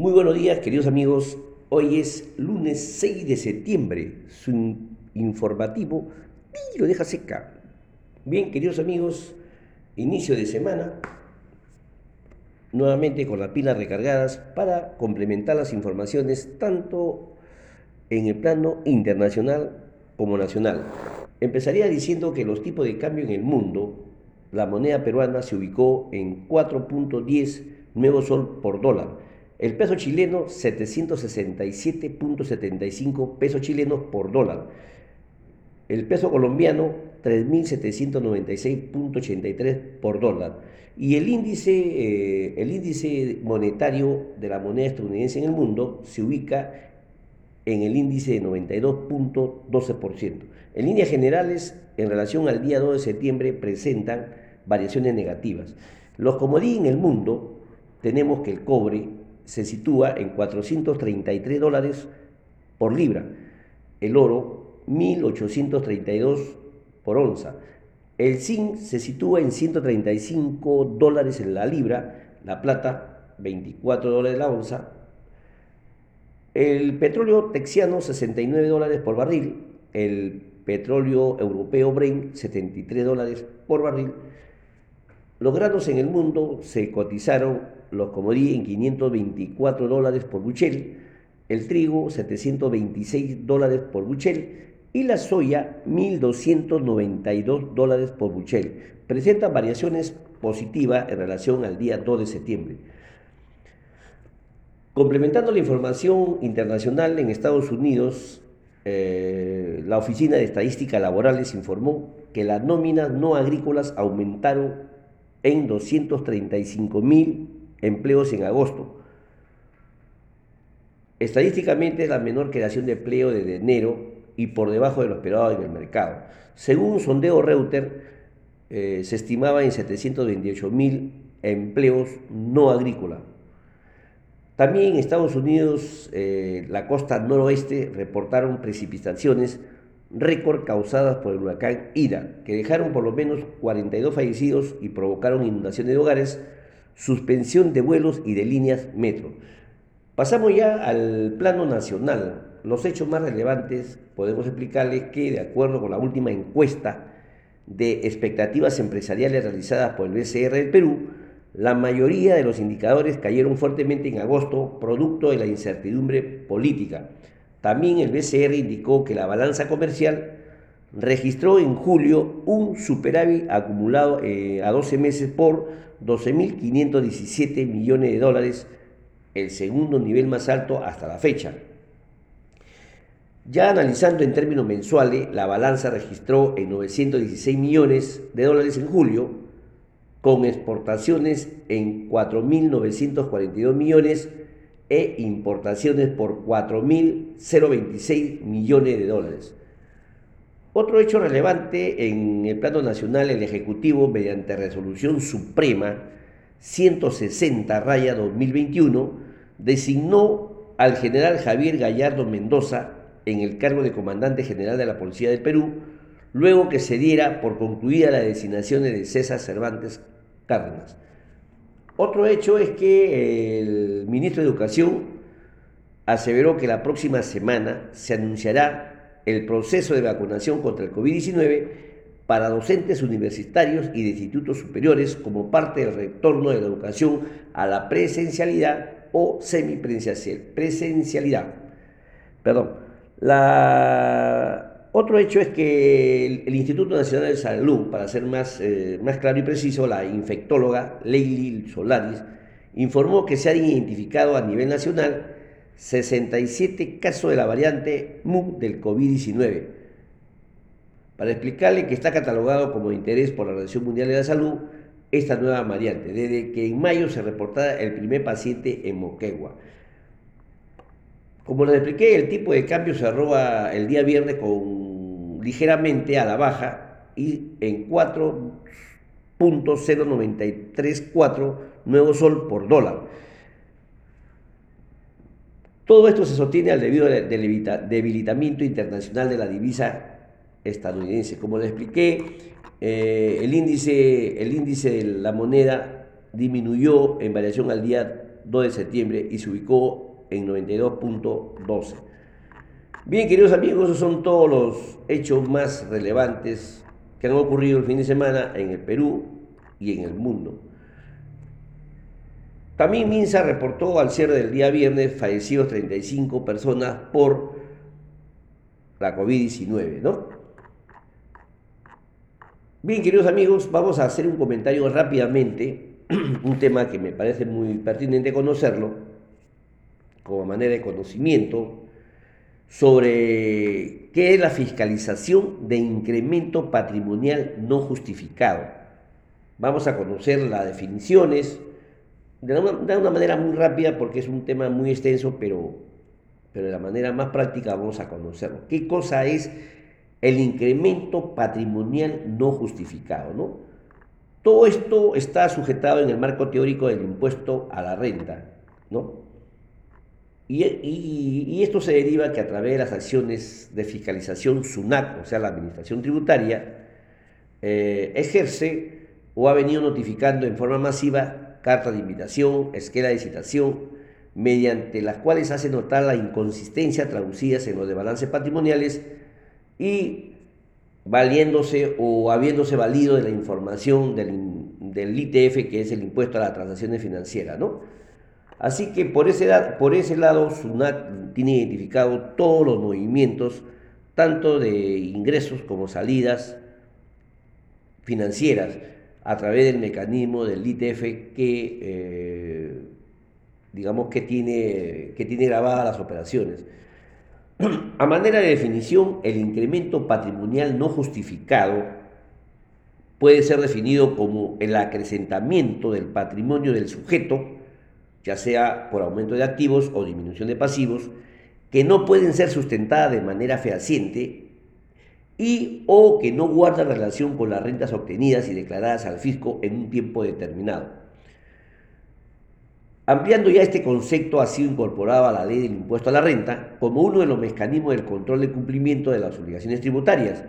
Muy buenos días, queridos amigos. Hoy es lunes 6 de septiembre. Su informativo y lo deja seca. Bien, queridos amigos, inicio de semana. Nuevamente con las pilas recargadas para complementar las informaciones tanto en el plano internacional como nacional. Empezaría diciendo que los tipos de cambio en el mundo, la moneda peruana se ubicó en 4.10 nuevo sol por dólar el peso chileno, 767.75 pesos chilenos por dólar. El peso colombiano, 3.796.83 por dólar. Y el índice, eh, el índice monetario de la moneda estadounidense en el mundo se ubica en el índice de 92.12%. En líneas generales, en relación al día 2 de septiembre, presentan variaciones negativas. Los comodín en el mundo, tenemos que el cobre se sitúa en 433 dólares por libra, el oro 1832 por onza, el zinc se sitúa en 135 dólares en la libra, la plata 24 dólares la onza, el petróleo texiano 69 dólares por barril, el petróleo europeo Brent 73 dólares por barril, los granos en el mundo se cotizaron los comodí en 524 dólares por buchel, el trigo 726 dólares por buchel y la soya 1.292 dólares por buchel. Presentan variaciones positivas en relación al día 2 de septiembre. Complementando la información internacional en Estados Unidos, eh, la Oficina de Estadística Laborales informó que las nóminas no agrícolas aumentaron en 235 mil empleos en agosto. Estadísticamente es la menor creación de empleo desde enero y por debajo de lo esperado en el mercado. Según un sondeo Reuters, eh, se estimaba en 728 mil empleos no agrícolas. También en Estados Unidos, eh, la costa noroeste reportaron precipitaciones récord causadas por el huracán Ida, que dejaron por lo menos 42 fallecidos y provocaron inundaciones de hogares, suspensión de vuelos y de líneas metro. Pasamos ya al plano nacional. Los hechos más relevantes podemos explicarles que, de acuerdo con la última encuesta de expectativas empresariales realizadas por el BCR del Perú, la mayoría de los indicadores cayeron fuertemente en agosto, producto de la incertidumbre política. También el BCR indicó que la balanza comercial registró en julio un superávit acumulado eh, a 12 meses por 12.517 millones de dólares, el segundo nivel más alto hasta la fecha. Ya analizando en términos mensuales, la balanza registró en 916 millones de dólares en julio, con exportaciones en 4.942 millones e importaciones por 4.026 millones de dólares. Otro hecho relevante en el plano nacional, el Ejecutivo, mediante resolución suprema 160 raya 2021, designó al general Javier Gallardo Mendoza en el cargo de comandante general de la Policía del Perú, luego que se diera por concluida la designación de César Cervantes Cárdenas. Otro hecho es que el ministro de Educación aseveró que la próxima semana se anunciará el proceso de vacunación contra el COVID-19 para docentes universitarios y de institutos superiores como parte del retorno de la educación a la presencialidad o semipresencialidad. Perdón. Otro hecho es que el, Instituto Nacional de Salud, para ser más, eh, más claro y preciso, la infectóloga Leili Solaris, informó que se han identificado a nivel nacional 67 casos de la variante MU del COVID-19. Para explicarle que está catalogado como de interés por la Organización Mundial de la Salud esta nueva variante, desde que en mayo se reportara el primer paciente en Moquegua. Como les expliqué, el tipo de cambio se arroba el día viernes con ligeramente a la baja y en 4.0934 nuevo sol por dólar. Todo esto se sostiene al debido debilitamiento internacional de la divisa estadounidense. Como les expliqué, eh, el, índice, el índice de la moneda disminuyó en variación al día 2 de septiembre y se ubicó en 92.12. Bien, queridos amigos, esos son todos los hechos más relevantes que han ocurrido el fin de semana en el Perú y en el mundo. También Minsa reportó al cierre del día viernes fallecidos 35 personas por la COVID-19, ¿no? Bien, queridos amigos, vamos a hacer un comentario rápidamente, un tema que me parece muy pertinente conocerlo, como manera de conocimiento, sobre qué es la fiscalización de incremento patrimonial no justificado. Vamos a conocer las definiciones, de una, manera muy rápida porque es un tema muy extenso, pero, pero de la manera más práctica vamos a conocerlo. ¿Qué cosa es el incremento patrimonial no justificado? ¿no? Todo esto está sujetado en el marco teórico del impuesto a la renta. ¿no? Y, y, esto se deriva que a través de las acciones de fiscalización SUNAC, o sea, la Administración Tributaria, eh, ejerce o ha venido notificando en forma masiva carta de invitación, esquela de citación, mediante las cuales hace notar la inconsistencia traducidas en los de balances patrimoniales y valiéndose o habiéndose valido de la información del, ITF, que es el impuesto a las transacciones financieras, ¿no? Así que por ese, por ese lado, SUNAT tiene identificado todos los movimientos, tanto de ingresos como salidas financieras, a través del mecanismo del ITF que, eh, digamos, que tiene, que tiene grabadas las operaciones. A manera de definición, el incremento patrimonial no justificado puede ser definido como el acrecentamiento del patrimonio del sujeto, ya sea por aumento de activos o disminución de pasivos, que no pueden ser sustentadas de manera fehaciente y o que no guarda relación con las rentas obtenidas y declaradas al fisco en un tiempo determinado. Ampliando ya este concepto, ha sido incorporado a la ley del impuesto a la renta como uno de los mecanismos del control de cumplimiento de las obligaciones tributarias,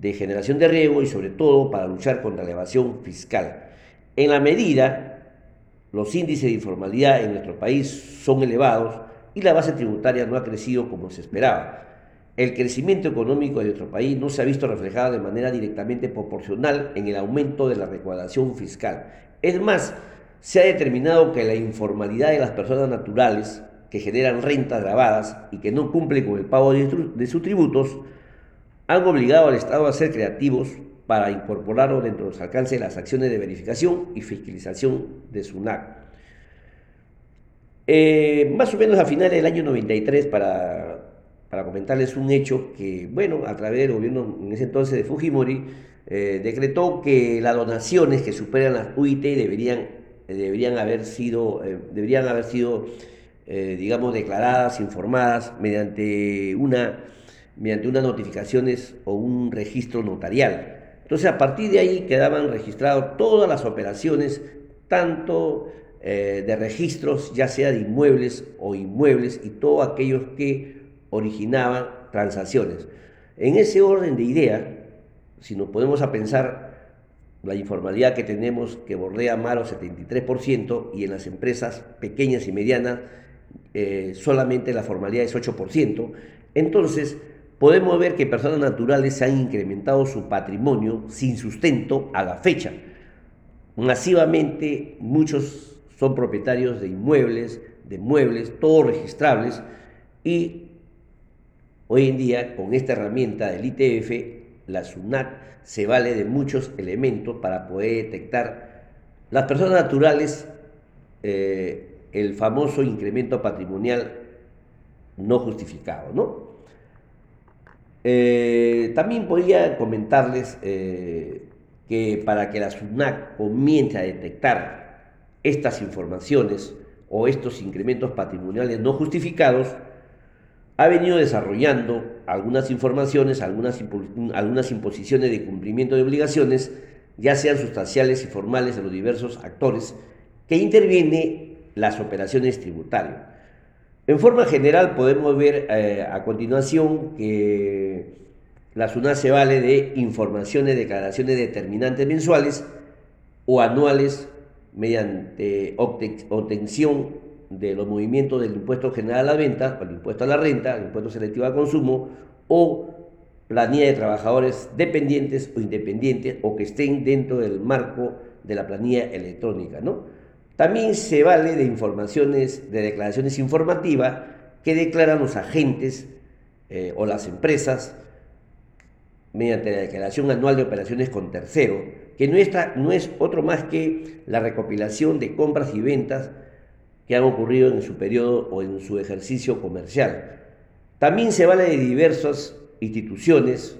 de generación de riesgo y sobre todo para luchar contra la evasión fiscal. En la medida los índices de informalidad en nuestro país son elevados y la base tributaria no ha crecido como se esperaba el crecimiento económico de nuestro país no se ha visto reflejado de manera directamente proporcional en el aumento de la recaudación fiscal. Es más, se ha determinado que la informalidad de las personas naturales que generan rentas grabadas y que no cumplen con el pago de, sus tributos han obligado al Estado a ser creativos para incorporarlo dentro de los alcances de las acciones de verificación y fiscalización de SUNAC. Eh, más o menos a finales del año 93, para para comentarles un hecho que, bueno, a través del gobierno en ese entonces de Fujimori, eh, decretó que las donaciones que superan las UIT deberían, deberían haber sido, eh, deberían haber sido eh, digamos, declaradas, informadas mediante una, mediante unas notificaciones o un registro notarial. Entonces, a partir de ahí quedaban registradas todas las operaciones, tanto de registros, ya sea de inmuebles o inmuebles, y todos aquellos que originaban transacciones. En ese orden de idea, si nos ponemos a pensar la informalidad que tenemos que bordea más o 73% y en las empresas pequeñas y medianas eh, solamente la formalidad es 8%, entonces podemos ver que personas naturales han incrementado su patrimonio sin sustento a la fecha. Masivamente muchos son propietarios de inmuebles, de muebles, todos registrables y Hoy en día, con esta herramienta del ITF, la SUNAT se vale de muchos elementos para poder detectar las personas naturales, eh, el famoso incremento patrimonial no justificado. Eh, también podría comentarles eh, que para que la SUNAT comience a detectar estas informaciones o estos incrementos patrimoniales no justificados, ha venido desarrollando algunas informaciones, algunas, imposiciones de cumplimiento de obligaciones, ya sean sustanciales y formales de los diversos actores que intervienen las operaciones tributarias. En forma general podemos ver eh, a continuación que la SUNA se vale de informaciones, declaraciones determinantes mensuales o anuales mediante obtención de los movimientos del impuesto general a la venta, el impuesto a la renta, el impuesto selectivo al consumo, o planilla de trabajadores dependientes o independientes o que estén dentro del marco de la planilla electrónica. ¿no? También se vale de informaciones, de declaraciones informativas que declaran los agentes eh, o las empresas mediante la declaración anual de operaciones con tercero, que no es otro más que la recopilación de compras y ventas que han ocurrido en su periodo o en su ejercicio comercial. También se vale de diversas instituciones,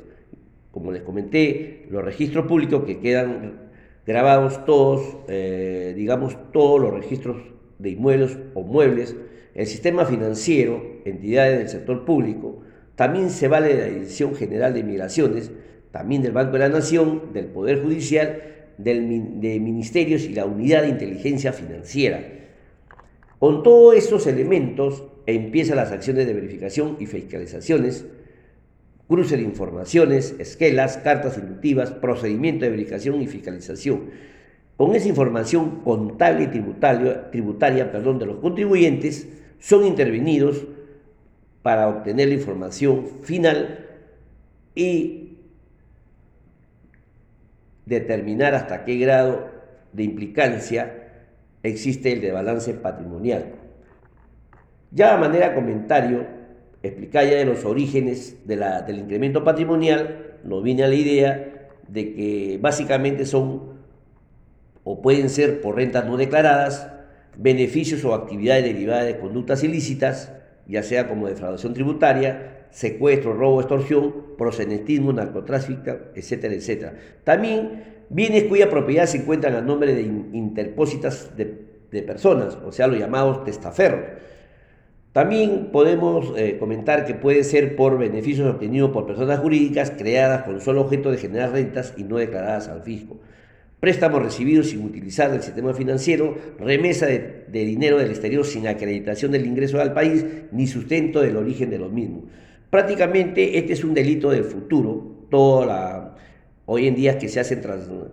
como les comenté, los registros públicos que quedan grabados todos, eh, digamos, todos los registros de inmuebles o muebles, el sistema financiero, entidades del sector público, también se vale de la Dirección General de Migraciones, también del Banco de la Nación, del Poder Judicial, de ministerios y la Unidad de Inteligencia Financiera. Con todos estos elementos empiezan las acciones de verificación y fiscalizaciones, cruce de informaciones, esquelas, cartas inductivas, procedimiento de verificación y fiscalización. Con esa información contable y tributaria, tributaria perdón, de los contribuyentes, son intervenidos para obtener la información final y determinar hasta qué grado de implicancia existe el de balance patrimonial. Ya a manera comentario, explicar ya de los orígenes del incremento patrimonial, nos viene a la idea de que básicamente son o pueden ser por rentas no declaradas, beneficios o actividades derivadas de conductas ilícitas, ya sea como defraudación tributaria, secuestro, robo, extorsión, prosenetismo, narcotráfico, etcétera, etcétera. También bienes cuya propiedad se encuentran a nombre de interpósitas de, personas, o sea, los llamados testaferros también podemos eh, comentar que puede ser por beneficios obtenidos por personas jurídicas creadas con solo objeto de generar rentas y no declaradas al fisco. Préstamos recibidos sin utilizar el sistema financiero, remesa de, dinero del exterior sin acreditación del ingreso al país ni sustento del origen de los mismos. Prácticamente este es un delito del futuro. Toda la, hoy en día que se hacen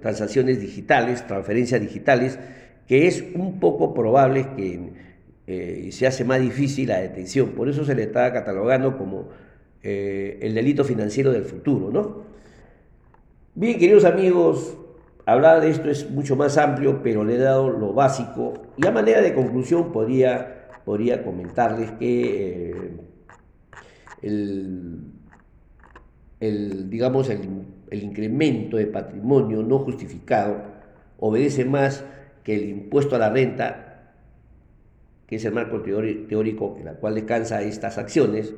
transacciones digitales, transferencias digitales, que es un poco probable que eh, se hace más difícil la detención. Por eso se le está catalogando como eh, el delito financiero del futuro, ¿no? Bien, queridos amigos, hablar de esto es mucho más amplio, pero le he dado lo básico. Y a manera de conclusión podría, podría comentarles que eh, el, digamos, el, el incremento de patrimonio no justificado obedece más que el impuesto a la renta que es el marco teórico en el cual descansa estas acciones,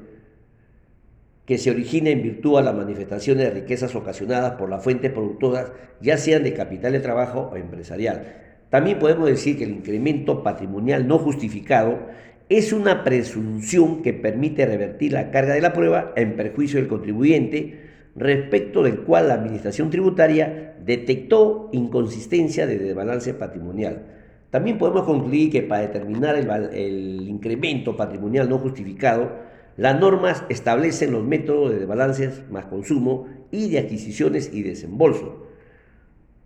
que se origina en virtud a las manifestaciones de riquezas ocasionadas por las fuentes productoras, ya sean de capital de trabajo o empresarial. También podemos decir que el incremento patrimonial no justificado es una presunción que permite revertir la carga de la prueba en perjuicio del contribuyente, respecto del cual la Administración Tributaria detectó inconsistencia de desbalance patrimonial. También podemos concluir que para determinar el, incremento patrimonial no justificado, las normas establecen los métodos de balances más consumo y de adquisiciones y desembolso.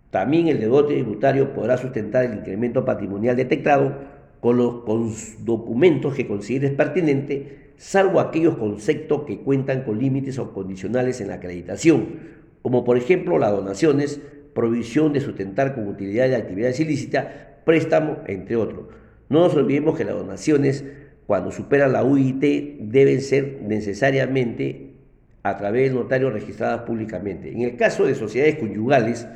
También el deudor tributario podrá sustentar el incremento patrimonial detectado con los documentos que considere pertinente, salvo aquellos conceptos que cuentan con límites o condicionales en la acreditación, como por ejemplo las donaciones, provisión de sustentar con utilidad de actividades ilícitas, préstamo, entre otros. No nos olvidemos que las donaciones, cuando superan la UIT, deben ser necesariamente a través de notarios registradas públicamente. En el caso de sociedades conyugales,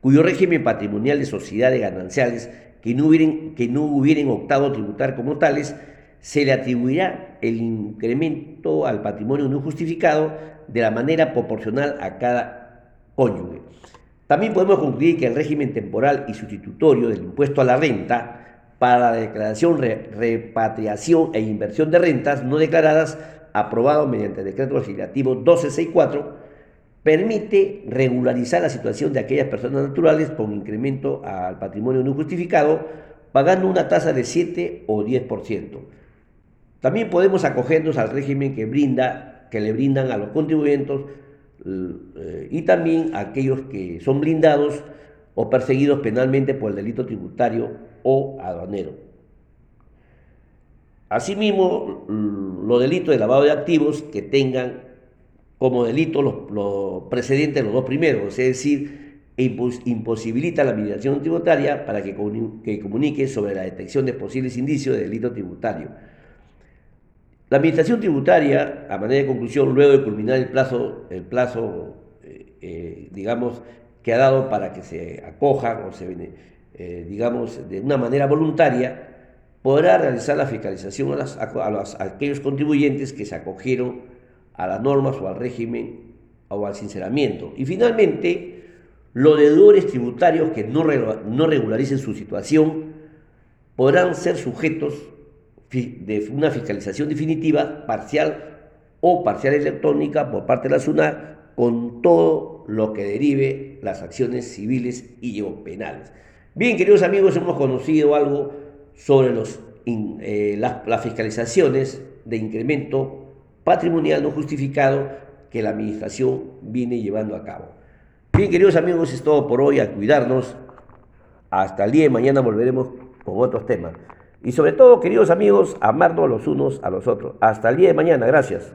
cuyo régimen patrimonial de sociedades gananciales que no hubieran, que no optado tributar como tales, se le atribuirá el incremento al patrimonio no justificado de la manera proporcional a cada cónyuge. También podemos concluir que el régimen temporal y sustitutorio del impuesto a la renta para la declaración, repatriación e inversión de rentas no declaradas, aprobado mediante el decreto legislativo 1264, permite regularizar la situación de aquellas personas naturales con incremento al patrimonio no justificado, pagando una tasa de 7 o 10%. También podemos acogernos al régimen que, brinda, que le brindan a los contribuyentes eh, y también aquellos que son blindados o perseguidos penalmente por el delito tributario o aduanero. Asimismo, los delitos de lavado de activos que tengan como delito los, precedentes los dos primeros, es decir, imposibilita la mediación tributaria para que, comunique sobre la detección de posibles indicios de delito tributario. La administración tributaria, a manera de conclusión, luego de culminar el plazo, el plazo eh, eh, digamos, que ha dado para que se acojan o se, eh, digamos, de una manera voluntaria, podrá realizar la fiscalización a, aquellos contribuyentes que se acogieron a las normas o al régimen o al sinceramiento. Y finalmente, los deudores tributarios que no, no regularicen su situación podrán ser sujetos de una fiscalización definitiva, parcial o parcial electrónica por parte de la SUNAT con todo lo que derive las acciones civiles y o penales. Bien, queridos amigos, hemos conocido algo sobre los, eh, las, fiscalizaciones de incremento patrimonial no justificado que la administración viene llevando a cabo. Bien, queridos amigos, es todo por hoy, a cuidarnos. Hasta el día de mañana volveremos con otros temas. Y sobre todo, queridos amigos, amarnos los unos a los otros. Hasta el día de mañana, gracias.